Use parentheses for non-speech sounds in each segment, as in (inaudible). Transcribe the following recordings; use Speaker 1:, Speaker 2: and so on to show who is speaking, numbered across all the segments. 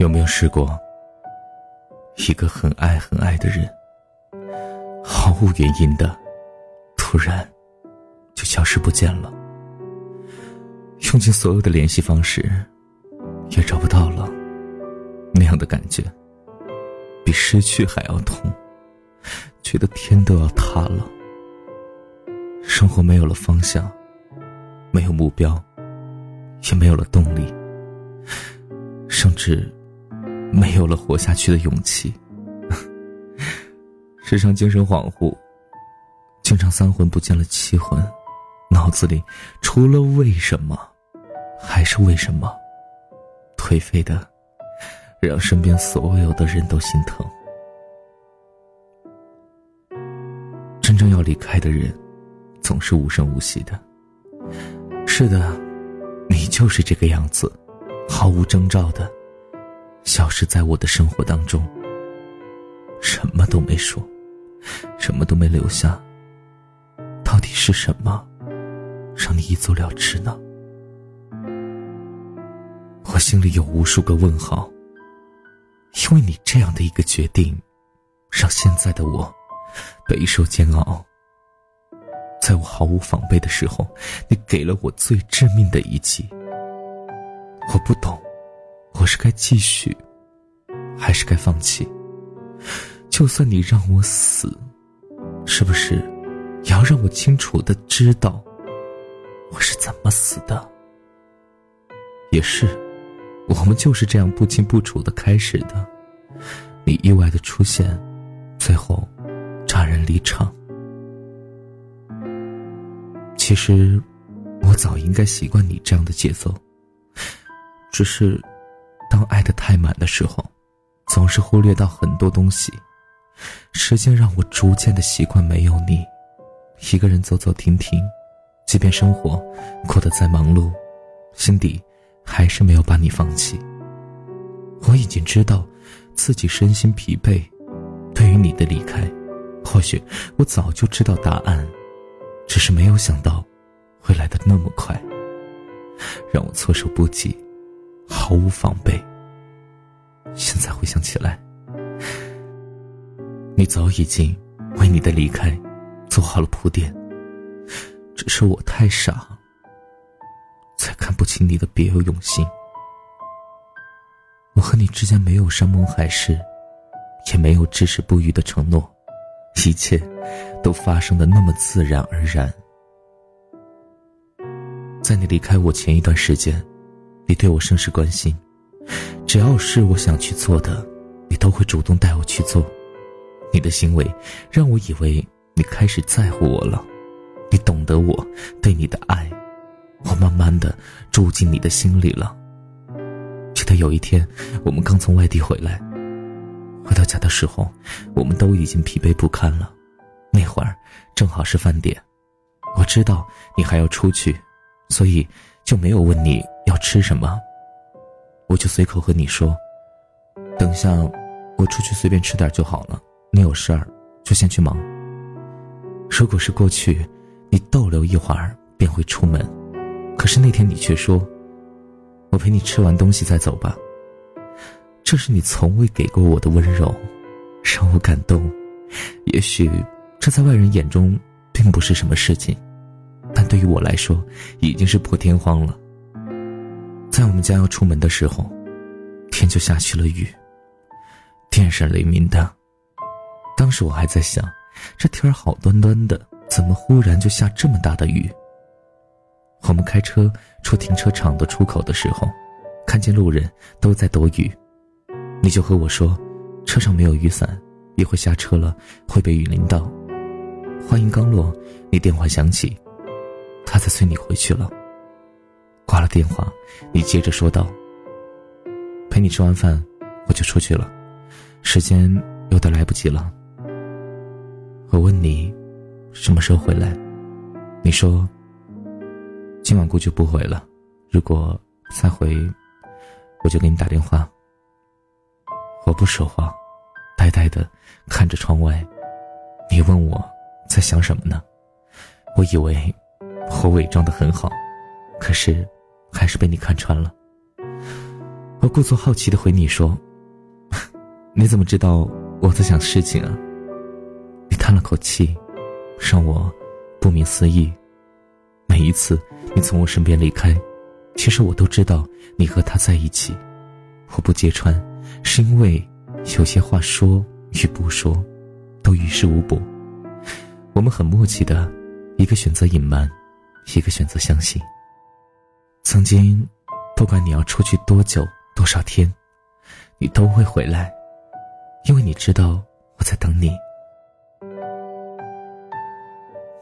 Speaker 1: 有没有试过，一个很爱很爱的人，毫无原因的，突然就消失不见了，用尽所有的联系方式，也找不到了，那样的感觉，比失去还要痛，觉得天都要塌了，生活没有了方向，没有目标，也没有了动力，甚至。没有了活下去的勇气，(laughs) 时常精神恍惚，经常三魂不见了七魂，脑子里除了为什么，还是为什么，颓废的，让身边所有的人都心疼。真正要离开的人，总是无声无息的。是的，你就是这个样子，毫无征兆的。消失在我的生活当中，什么都没说，什么都没留下。到底是什么，让你一走了之呢？我心里有无数个问号，因为你这样的一个决定，让现在的我备受煎熬。在我毫无防备的时候，你给了我最致命的一击。我不懂。我是该继续，还是该放弃？就算你让我死，是不是也要让我清楚的知道我是怎么死的？也是，我们就是这样不清不楚的开始的。你意外的出现，最后戛然离场。其实，我早应该习惯你这样的节奏，只是。当爱的太满的时候，总是忽略到很多东西。时间让我逐渐的习惯没有你，一个人走走停停，即便生活过得再忙碌，心底还是没有把你放弃。我已经知道自己身心疲惫，对于你的离开，或许我早就知道答案，只是没有想到会来的那么快，让我措手不及。毫无防备。现在回想起来，你早已经为你的离开做好了铺垫，只是我太傻，才看不清你的别有用心。我和你之间没有山盟海誓，也没有至死不渝的承诺，一切都发生的那么自然而然。在你离开我前一段时间。你对我甚是关心，只要是我想去做的，你都会主动带我去做。你的行为让我以为你开始在乎我了，你懂得我对你的爱，我慢慢的住进你的心里了。记得有一天，我们刚从外地回来，回到家的时候，我们都已经疲惫不堪了。那会儿正好是饭点，我知道你还要出去，所以就没有问你。要吃什么？我就随口和你说，等下我出去随便吃点就好了。你有事儿就先去忙。如果是过去，你逗留一会儿便会出门，可是那天你却说，我陪你吃完东西再走吧。这是你从未给过我的温柔，让我感动。也许这在外人眼中并不是什么事情，但对于我来说，已经是破天荒了。在我们家要出门的时候，天就下起了雨，电闪雷鸣的。当时我还在想，这天儿好端端的，怎么忽然就下这么大的雨？我们开车出停车场的出口的时候，看见路人都在躲雨，你就和我说，车上没有雨伞，一会下车了会被雨淋到。话音刚落，你电话响起，他在催你回去了。电话，你接着说道：“陪你吃完饭，我就出去了，时间有点来不及了。”我问你，什么时候回来？你说：“今晚估计不回了，如果再回，我就给你打电话。”我不说话，呆呆的看着窗外。你问我在想什么呢？我以为我伪装的很好，可是。还是被你看穿了。我故作好奇的回你说：“ (laughs) 你怎么知道我在想事情啊？”你叹了口气，让我不明思义。每一次你从我身边离开，其实我都知道你和他在一起。我不揭穿，是因为有些话说与不说，都于事无补。我们很默契的，一个选择隐瞒，一个选择相信。曾经，不管你要出去多久。多少天，你都会回来，因为你知道我在等你。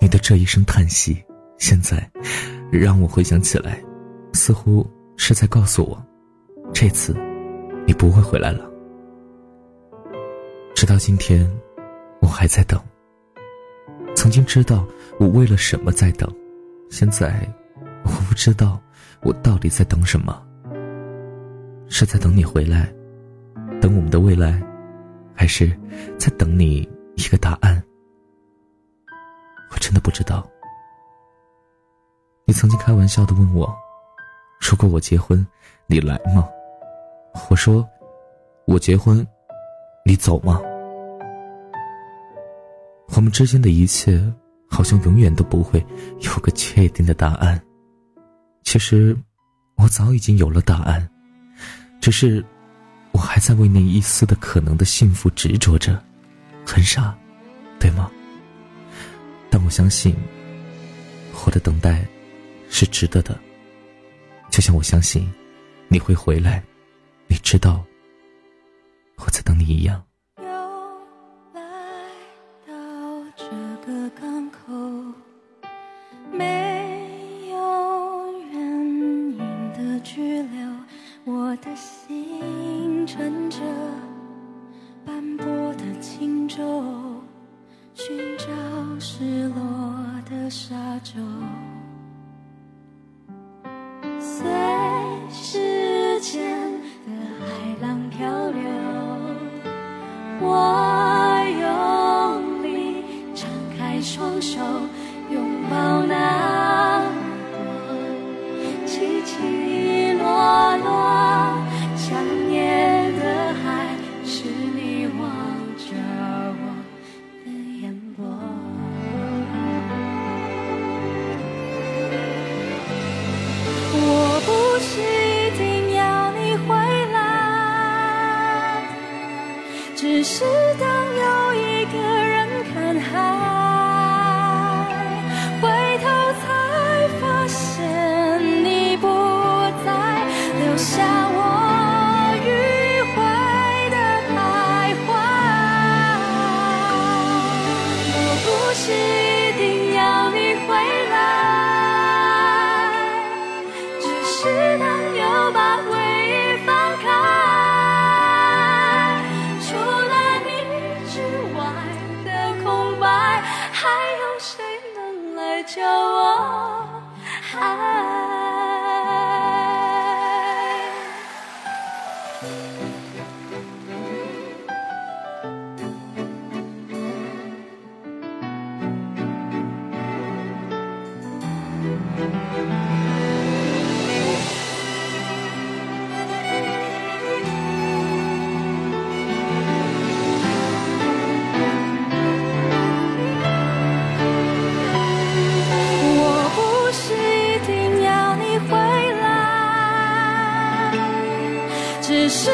Speaker 1: 你的这一声叹息，现在让我回想起来，似乎是在告诉我，这次你不会回来了。直到今天，我还在等。曾经知道我为了什么在等，现在我不知道我到底在等什么。是在等你回来，等我们的未来，还是在等你一个答案？我真的不知道。你曾经开玩笑的问我：“如果我结婚，你来吗？”我说：“我结婚，你走吗？”我们之间的一切，好像永远都不会有个确定的答案。其实，我早已经有了答案。只是，我还在为那一丝的可能的幸福执着着，很傻，对吗？但我相信，我的等待是值得的。就像我相信，你会回来，你知道，我在等你一样。
Speaker 2: 心乘着斑驳的轻舟寻找失落的沙洲。只是